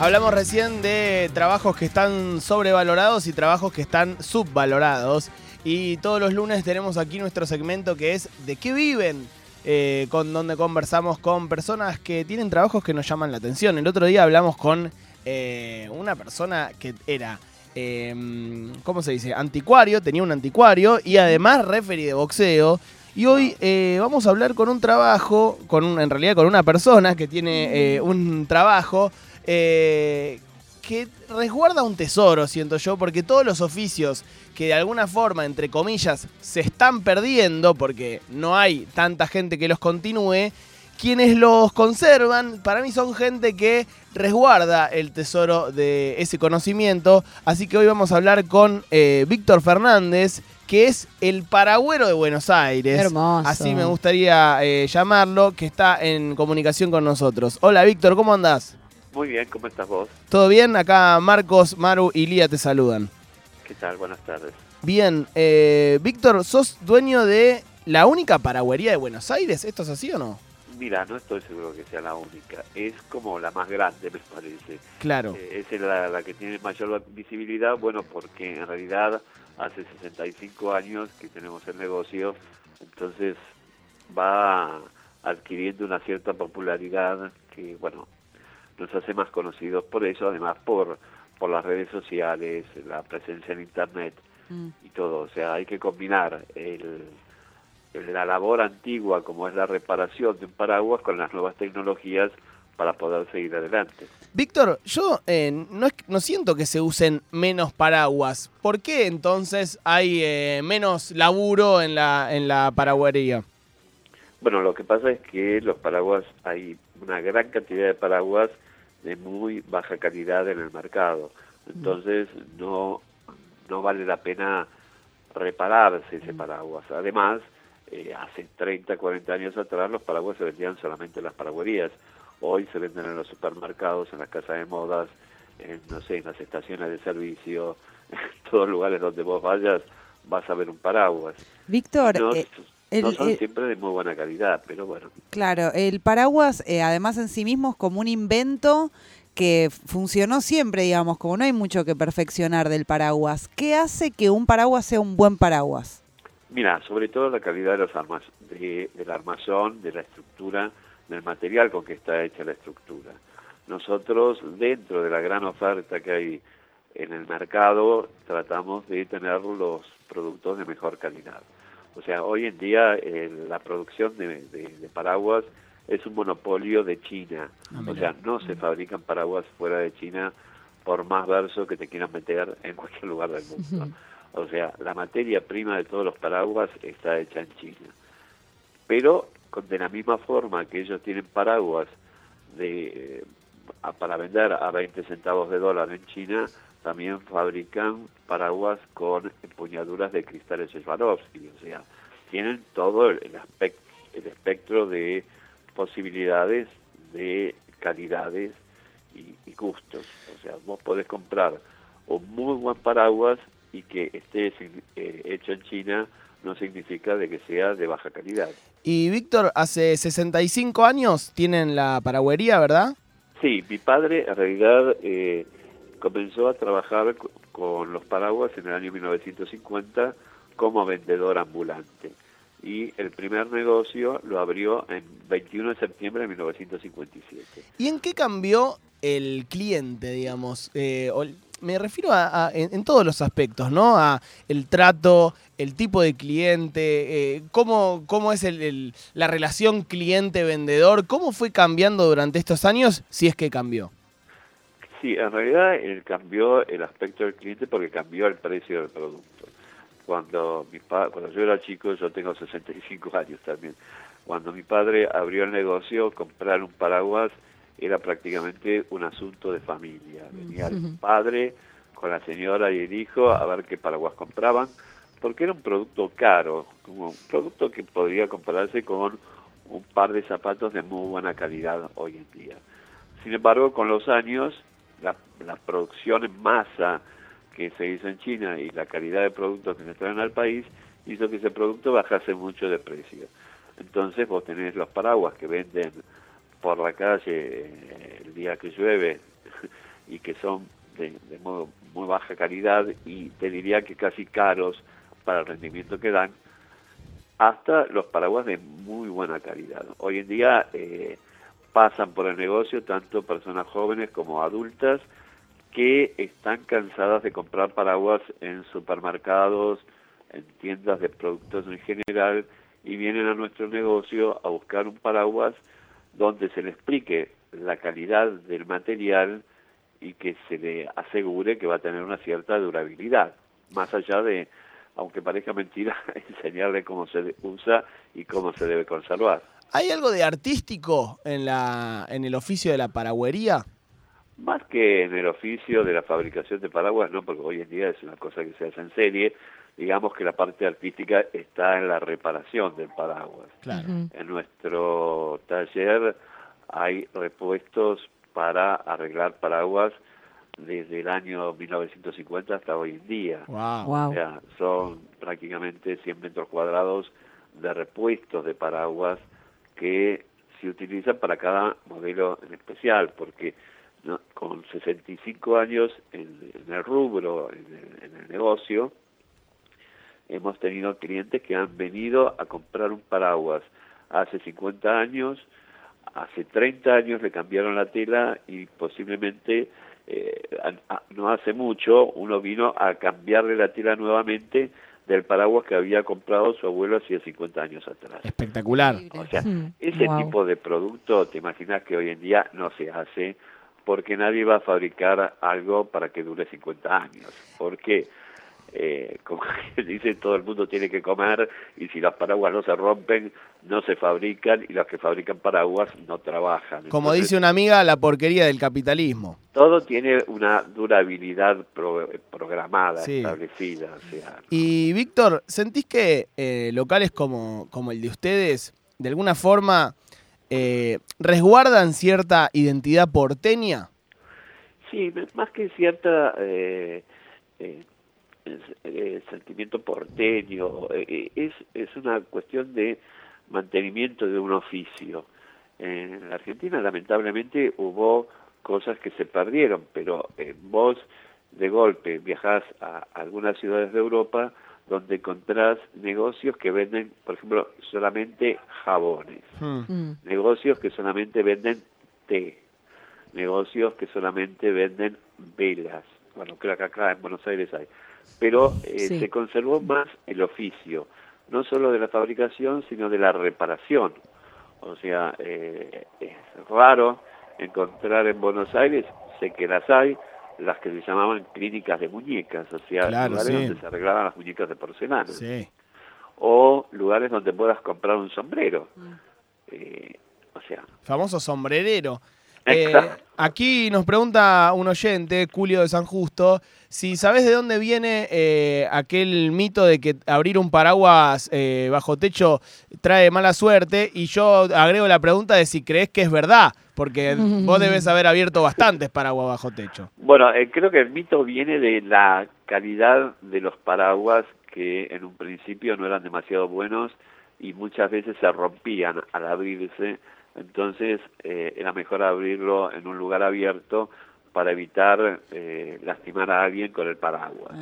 Hablamos recién de trabajos que están sobrevalorados y trabajos que están subvalorados. Y todos los lunes tenemos aquí nuestro segmento que es ¿De qué viven? Eh, con donde conversamos con personas que tienen trabajos que nos llaman la atención. El otro día hablamos con eh, una persona que era, eh, ¿cómo se dice? Anticuario, tenía un anticuario y además referee de boxeo. Y hoy eh, vamos a hablar con un trabajo, con un- en realidad con una persona que tiene un trabajo eh, que resguarda un tesoro, siento yo, porque todos los oficios que de alguna forma, entre comillas, se están perdiendo porque no hay tanta gente que los continúe, quienes los conservan, para mí son gente que resguarda el tesoro de ese conocimiento. Así que hoy vamos a hablar con eh, Víctor Fernández, que es el paragüero de Buenos Aires. Hermoso. Así me gustaría eh, llamarlo, que está en comunicación con nosotros. Hola Víctor, ¿cómo andás? Muy bien, ¿cómo estás vos? ¿Todo bien? Acá Marcos, Maru y Lía te saludan. ¿Qué tal? Buenas tardes. Bien, eh, Víctor, ¿sos dueño de la única paragüería de Buenos Aires? ¿Esto es así o no? Mira, no estoy seguro que sea la única. Es como la más grande, me parece. Claro. Eh, es la, la que tiene mayor visibilidad, bueno, porque en realidad hace 65 años que tenemos el negocio, entonces va adquiriendo una cierta popularidad que, bueno, nos hace más conocidos por eso, además por, por las redes sociales, la presencia en Internet Mm. y todo. O sea, hay que combinar el, el- la labor antigua, como es la reparación de un paraguas, con las nuevas tecnologías para poder seguir adelante. Víctor, yo eh, no, es- no siento que se usen menos paraguas. ¿Por qué entonces hay eh, menos laburo en la, en la paragüería? Bueno, lo que pasa es que los paraguas, hay una gran cantidad de paraguas de muy baja calidad en el mercado. Entonces, no, no vale la pena repararse ese paraguas. Además, eh, hace 30, 40 años atrás los paraguas se vendían solamente en las paragüerías. Hoy se venden en los supermercados, en las casas de modas, en, no sé, en las estaciones de servicio, en todos lugares donde vos vayas vas a ver un paraguas. Víctor, No, eh, no son el- siempre de muy buena calidad, pero bueno. claro, el paraguas eh, además en sí mismo es como un invento que funcionó siempre, digamos, como no hay mucho que perfeccionar del paraguas. ¿Qué hace que un paraguas sea un buen paraguas? Mira, sobre todo la calidad de los armas, de, del armazón, de la estructura, del material con que está hecha la estructura. Nosotros, dentro de la gran oferta que hay en el mercado, tratamos de tener los productos de mejor calidad. O sea, hoy en día eh, la producción de, de- de paraguas es un monopolio de China. Ah, o sea, no se fabrican paraguas fuera de China por más verso que te quieran meter en cualquier lugar del mundo. O sea, la materia prima de todos los paraguas está hecha en China. Pero con, de la misma forma que ellos tienen paraguas de, eh, a- para vender a 20 centavos de dólar en China, también fabrican paraguas con empuñaduras de cristales Swarovski. O sea, tienen todo el, el, aspec- el espectro de posibilidades de calidades y, y gustos. O sea, vos podés comprar un muy buen paraguas y que esté eh, hecho en China no significa de que sea de baja calidad. Y Víctor, hace 65 años tienen la paragüería, ¿verdad? Sí, mi padre en realidad eh, comenzó a trabajar co- con los paraguas en el año 1950 como vendedor ambulante. Y el primer negocio lo abrió en 21 de septiembre de 1957. ¿Y en qué cambió el cliente, digamos? Eh, me refiero a, en, todos los aspectos, ¿no? A el trato, el tipo de cliente, eh, cómo, cómo es el- el- la relación cliente-vendedor, cómo fue cambiando durante estos años, si es que cambió. Sí, en realidad él cambió el aspecto del cliente porque cambió el precio del producto. Cuando mi pa- cuando yo era chico, yo tengo 65 años también. Cuando mi padre abrió el negocio, comprar un paraguas era prácticamente un asunto de familia. Venía el padre con la señora y el hijo a ver qué paraguas compraban, porque era un producto caro, como un producto que podría compararse con un par de zapatos de muy buena calidad hoy en día. Sin embargo, con los años, la, la producción en masa que se hizo en China y la calidad de productos que se traen al país hizo que ese producto bajase mucho de precio. Entonces vos tenés los paraguas que venden por la calle eh, el día que llueve y que son de, de muy, baja calidad y te diría que casi caros para el rendimiento que dan, hasta los paraguas de muy buena calidad. Hoy en día eh, pasan por el negocio tanto personas jóvenes como adultas que están cansadas de comprar paraguas en supermercados, en tiendas de productos en general y vienen a nuestro negocio a buscar un paraguas donde se le explique la calidad del material y que se le asegure que va a tener una cierta durabilidad, más allá de, aunque parezca mentira, enseñarle cómo se usa y cómo se debe conservar. ¿Hay algo de artístico en, la, en el oficio de la paragüería? Más que en el oficio de la fabricación de paraguas, no, porque hoy en día es una cosa que se hace en serie, digamos que la parte artística está en la reparación del paraguas. Claro. En nuestro taller hay repuestos para arreglar paraguas desde el año 1950 hasta hoy en día. Wow. Wow. O sea, son prácticamente 100 metros cuadrados de repuestos de paraguas que se utilizan para cada modelo en especial, porque ¿no? con 65 años en, el rubro, en el, negocio, hemos tenido clientes que han venido a comprar un paraguas hace 50 años, hace 30 años le cambiaron la tela y posiblemente eh, no hace mucho uno vino a cambiarle la tela nuevamente del paraguas que había comprado su abuelo hacía 50 años atrás. Espectacular. O sea, Mm, ese wow. tipo de producto, te imaginas que hoy en día no se hace porque nadie va a fabricar algo para que dure 50 años. Porque, eh, como dice, todo el mundo tiene que comer y si las paraguas no se rompen, no se fabrican y los que fabrican paraguas no trabajan. Como Entonces, dice una amiga, la porquería del capitalismo. Todo tiene una durabilidad pro- programada, Sí. establecida. O sea, Y Víctor, ¿sentís que eh, locales como, como el de ustedes, de alguna forma, eh, resguardan cierta identidad porteña? Sí, más que cierta eh, eh, sentimiento porteño, eh, es, es una cuestión de mantenimiento de un oficio. En la Argentina lamentablemente hubo cosas que se perdieron, pero eh, vos de golpe viajás a algunas ciudades de Europa donde encontrás negocios que venden, por ejemplo, solamente jabones Hmm. Mm. negocios que solamente venden té, negocios que solamente venden velas. Bueno, creo que acá en Buenos Aires hay. Pero eh, Sí. se conservó más el oficio, no solo de la fabricación, sino de la reparación. O sea, eh, es raro encontrar en Buenos Aires, sé que las hay, las que se llamaban clínicas de muñecas, o sea, Claro, lugares sí. donde se arreglaban las muñecas de porcelana Sí. o lugares donde puedas comprar un sombrero. Mm. Eh, o sea, Famoso sombrerero. Eh, aquí nos pregunta un oyente, Julio de San Justo, si sabes de dónde viene eh, aquel mito de que abrir un paraguas eh, bajo techo trae mala suerte. Y yo agrego la pregunta de si crees que es verdad, porque vos debes haber abierto bastantes paraguas bajo techo. bueno, eh, creo que el mito viene de la calidad de los paraguas que en un principio no eran demasiado buenos y muchas veces se rompían al abrirse. Entonces eh, era mejor abrirlo en un lugar abierto para evitar eh, lastimar a alguien con el paraguas.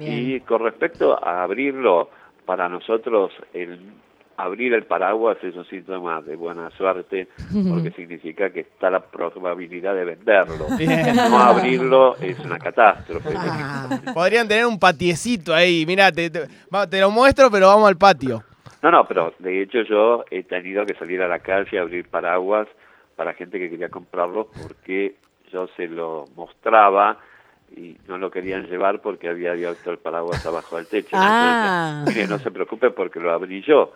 Y con respecto a abrirlo, para nosotros el abrir el paraguas es un síntoma de buena suerte porque significa que está la probabilidad de venderlo. Bien. No abrirlo es una catástrofe. Ah. Podrían tener un patiecito ahí. Mirá, te, te- va- te lo muestro, pero vamos al patio. No, no, pero de hecho yo he tenido que salir a la calle a abrir paraguas para gente que quería comprarlos porque yo se lo mostraba y no lo querían llevar porque había abierto el paraguas abajo del techo. Ah. Entonces, mire, no se preocupe porque lo abrí yo.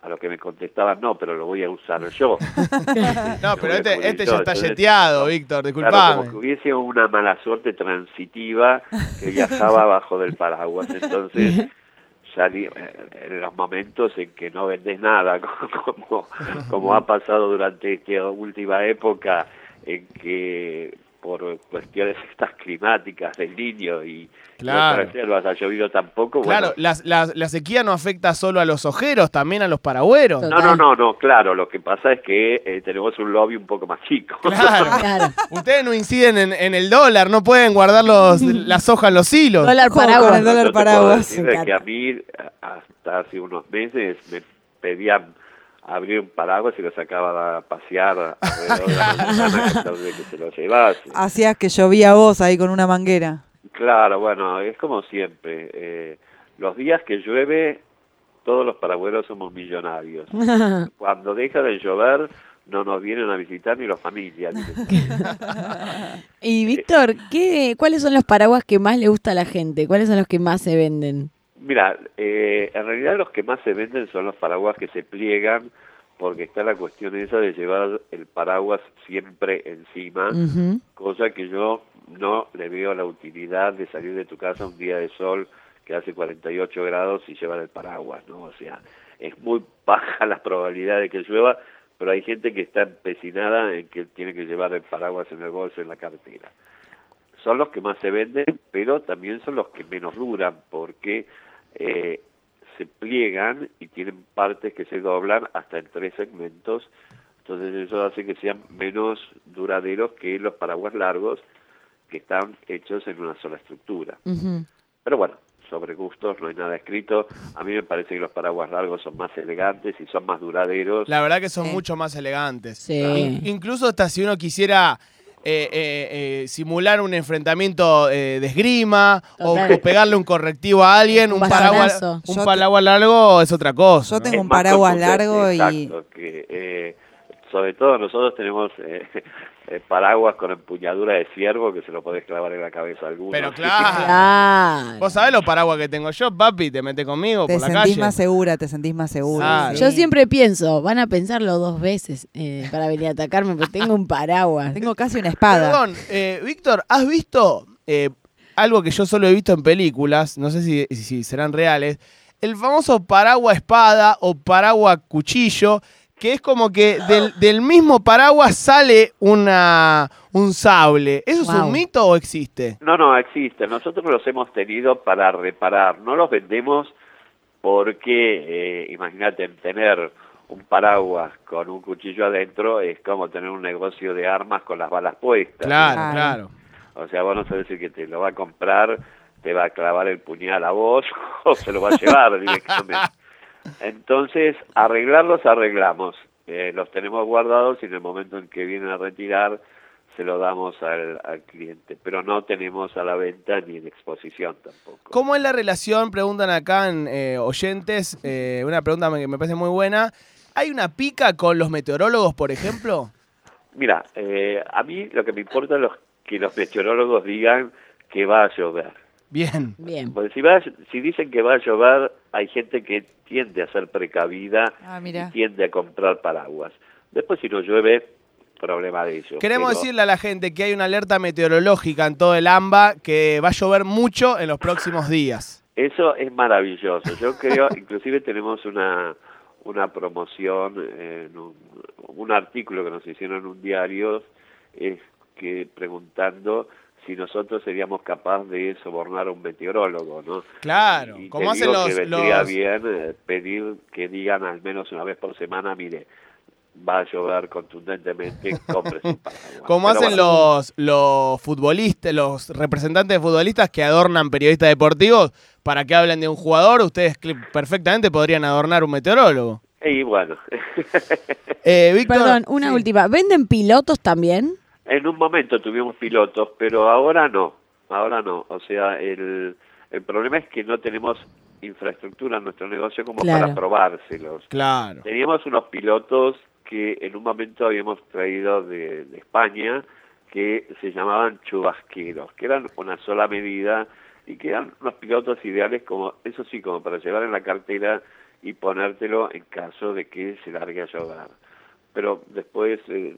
A lo que me contestaban, no, pero lo voy a usar yo. No, pero este, este ya está yeteado, Víctor, Claro, disculpame. como que hubiese una mala suerte transitiva que viajaba abajo del paraguas. Entonces, salí eh, en los momentos en que no vendes nada, como, como ha pasado durante esta última época, en que por cuestiones estas climáticas del niño y Claro. no reservas ha llovido tampoco. Claro, bueno, las- las- la sequía no afecta solo a los ojeros, también a los paragüeros. no, no, no, no, claro, lo que pasa es que eh, tenemos un lobby un poco más chico. Claro. Claro. Ustedes no inciden en, en el dólar, no pueden guardar los, las hojas en los hilos. Dólar paraguas. el dólar paraguas. que a mí, hasta hace unos meses, me pedían abrir un paraguas y lo sacaba a pasear alrededor de la de que se lo llevase. Hacías que llovía vos ahí con una manguera. Claro, bueno, es como siempre. eh, los días que llueve, todos los paragüeros somos millonarios. Cuando deja de llover, no nos vienen a visitar ni los familias. Y Víctor, ¿qué, ¿cuáles son los paraguas que más le gusta a la gente? ¿Cuáles son los que más se venden? Mira, eh, en realidad los que más se venden son los paraguas que se pliegan, porque está la cuestión esa de llevar el paraguas siempre encima, cosa que yo no le veo la utilidad de salir de tu casa un día de sol que hace 48 grados y llevar el paraguas, ¿no? O sea, es muy baja la probabilidad de que llueva, pero hay gente que está empecinada en que tiene que llevar el paraguas en el bolso, en la cartera. Son los que más se venden, pero también son los que menos duran, porque eh, se pliegan y tienen partes que se doblan hasta en tres segmentos, entonces eso hace que sean menos duraderos que los paraguas largos que están hechos en una sola estructura. Pero bueno, sobre gustos no hay nada escrito. A mí me parece que los paraguas largos son más elegantes y son más duraderos. La verdad que son Sí. mucho más elegantes. Sí. Incluso hasta si uno quisiera eh, eh, eh, simular un enfrentamiento eh, de esgrima o, pegarle un correctivo a alguien, Un un paraguas, un paraguas largo es otra cosa. Yo tengo un paraguas largo y- Exacto, que eh, sobre todo nosotros tenemos eh, eh, paraguas con empuñadura de ciervo que se lo podés clavar en la cabeza a alguno. Pero claro. Claro. Vos sabés los paraguas que tengo yo, papi, te metes conmigo Te por la sentís calle. más segura, te sentís más segura. Claro. sí. Yo siempre pienso, van a pensarlo dos veces eh, para venir a atacarme, porque tengo un paraguas. Tengo casi una espada. Perdón, eh, Víctor, ¿has visto eh, algo que yo solo he visto en películas? No sé si, si serán reales. El famoso paraguas espada o paraguas cuchillo, que es como que del, del mismo paraguas sale una, un sable. ¿Eso es un mito o existe? No, no, existe. Nosotros los hemos tenido para reparar. No los vendemos porque, eh, imagínate, tener un paraguas con un cuchillo adentro es como tener un negocio de armas con las balas puestas. Claro, Claro. claro. O sea, vos no sabés si que te lo va a comprar te va a clavar el puñal a vos o se lo va a llevar directamente. Entonces, arreglarlos arreglamos. Eh, los tenemos guardados y en el momento en que vienen a retirar se lo damos al, al cliente. Pero no tenemos a la venta ni en exposición tampoco. ¿Cómo es la relación? Preguntan acá en eh, oyentes, eh, una pregunta que me parece muy buena. ¿Hay una pica con los meteorólogos, por ejemplo? Mira, eh, a mí lo que me importa es los, que los meteorólogos digan que va a llover. Bien. Bien. Porque si, va, si dicen que va a llover, hay gente que tiende a ser precavida Ah, y mira. tiende a comprar paraguas. Después, si no llueve, problema de ellos. Queremos Pero decirle a la gente que hay una alerta meteorológica en todo el AMBA que va a llover mucho en los próximos días. Eso es maravilloso. Yo creo, inclusive tenemos una, una promoción, eh, en un, un artículo que nos hicieron en un diario, es que preguntando si nosotros seríamos capaces de sobornar a un meteorólogo, ¿no? Claro, Y como hacen los, que vendría los- bien eh, pedir que digan al menos una vez por semana, mire, va a llover contundentemente, cómprese un como Pero hacen bueno, los, los futbolistas, los representantes de futbolistas que adornan periodistas deportivos para que hablen de un jugador, ustedes perfectamente podrían adornar un meteorólogo. Y bueno, Eh, Víctor, Perdón, una sí. última. ¿Venden pilotos también? En un momento tuvimos pilotos, pero ahora no, ahora no. O sea, el, el problema es que no tenemos infraestructura en nuestro negocio como Claro. para probárselos. Claro. Teníamos unos pilotos que en un momento habíamos traído de, de España que se llamaban chubasqueros, que eran una sola medida y que eran unos pilotos ideales como, eso sí, como para llevar en la cartera y ponértelo en caso de que se largue a llover. Pero después, eh,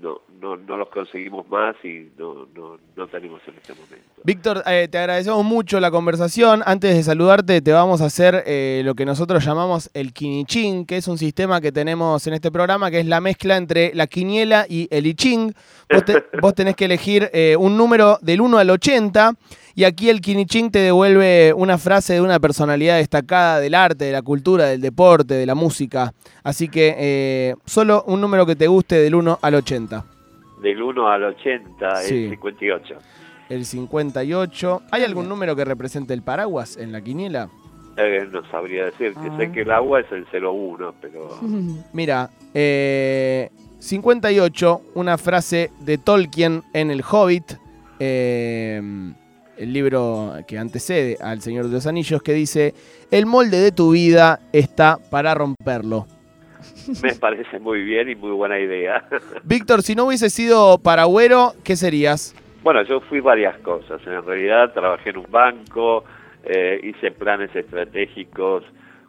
no, no, no los conseguimos más y no, no, no tenemos en este momento. Víctor, eh, te agradecemos mucho la conversación. Antes de saludarte, te vamos a hacer eh, lo que nosotros llamamos el quinichín, que es un sistema que tenemos en este programa, que es la mezcla entre la quiniela y el iching. Vos, te- vos tenés que elegir eh, un número del 1 al 80 y aquí el quinichín te devuelve una frase de una personalidad destacada del arte, de la cultura, del deporte, de la música. Así que eh, solo un número que te guste del 1 al 80. Del 1 al 80 Sí. es 58. El 58. ¿Hay algún número que represente el paraguas en la quiniela? Eh, no sabría decir, que Ah. sé que el agua es el 01, pero Mira, eh, 58, una frase de Tolkien en El Hobbit, eh, el libro que antecede al Señor de los Anillos, que dice, el molde de tu vida está para romperlo. me parece muy bien y muy buena idea. Víctor, si no hubiese sido paragüero, ¿qué serías? Bueno, yo fui varias cosas. En realidad trabajé en un banco, eh, hice planes estratégicos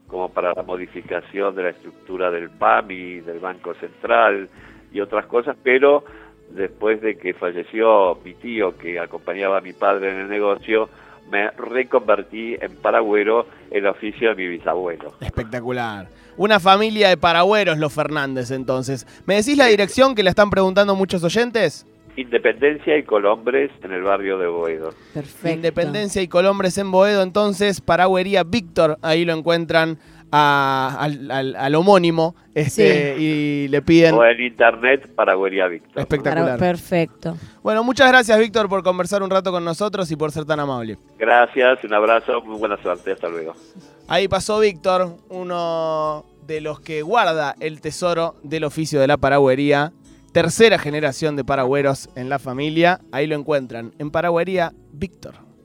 como para la modificación de la estructura del PAMI, del Banco Central y otras cosas, pero después de que falleció mi tío que acompañaba a mi padre en el negocio, me reconvertí en paragüero el oficio de mi bisabuelo. Espectacular. Una familia de paragüeros, los Fernández, entonces. ¿Me decís la dirección que le están preguntando muchos oyentes? Independencia y Colombres en el barrio de Boedo. Perfecto. Independencia y Colombres en Boedo, entonces, Paragüería Víctor, ahí lo encuentran a- al, al- al homónimo este, y le piden... O en internet, Paragüería Víctor. Espectacular. Para- perfecto. Bueno, muchas gracias Víctor por conversar un rato con nosotros y por ser tan amable. Gracias, un abrazo, muy buena suerte, hasta luego. Ahí pasó Víctor, uno de los que guarda el tesoro del oficio de la paragüería. Tercera generación de paragüeros en la familia. Ahí lo encuentran en Paragüería Víctor.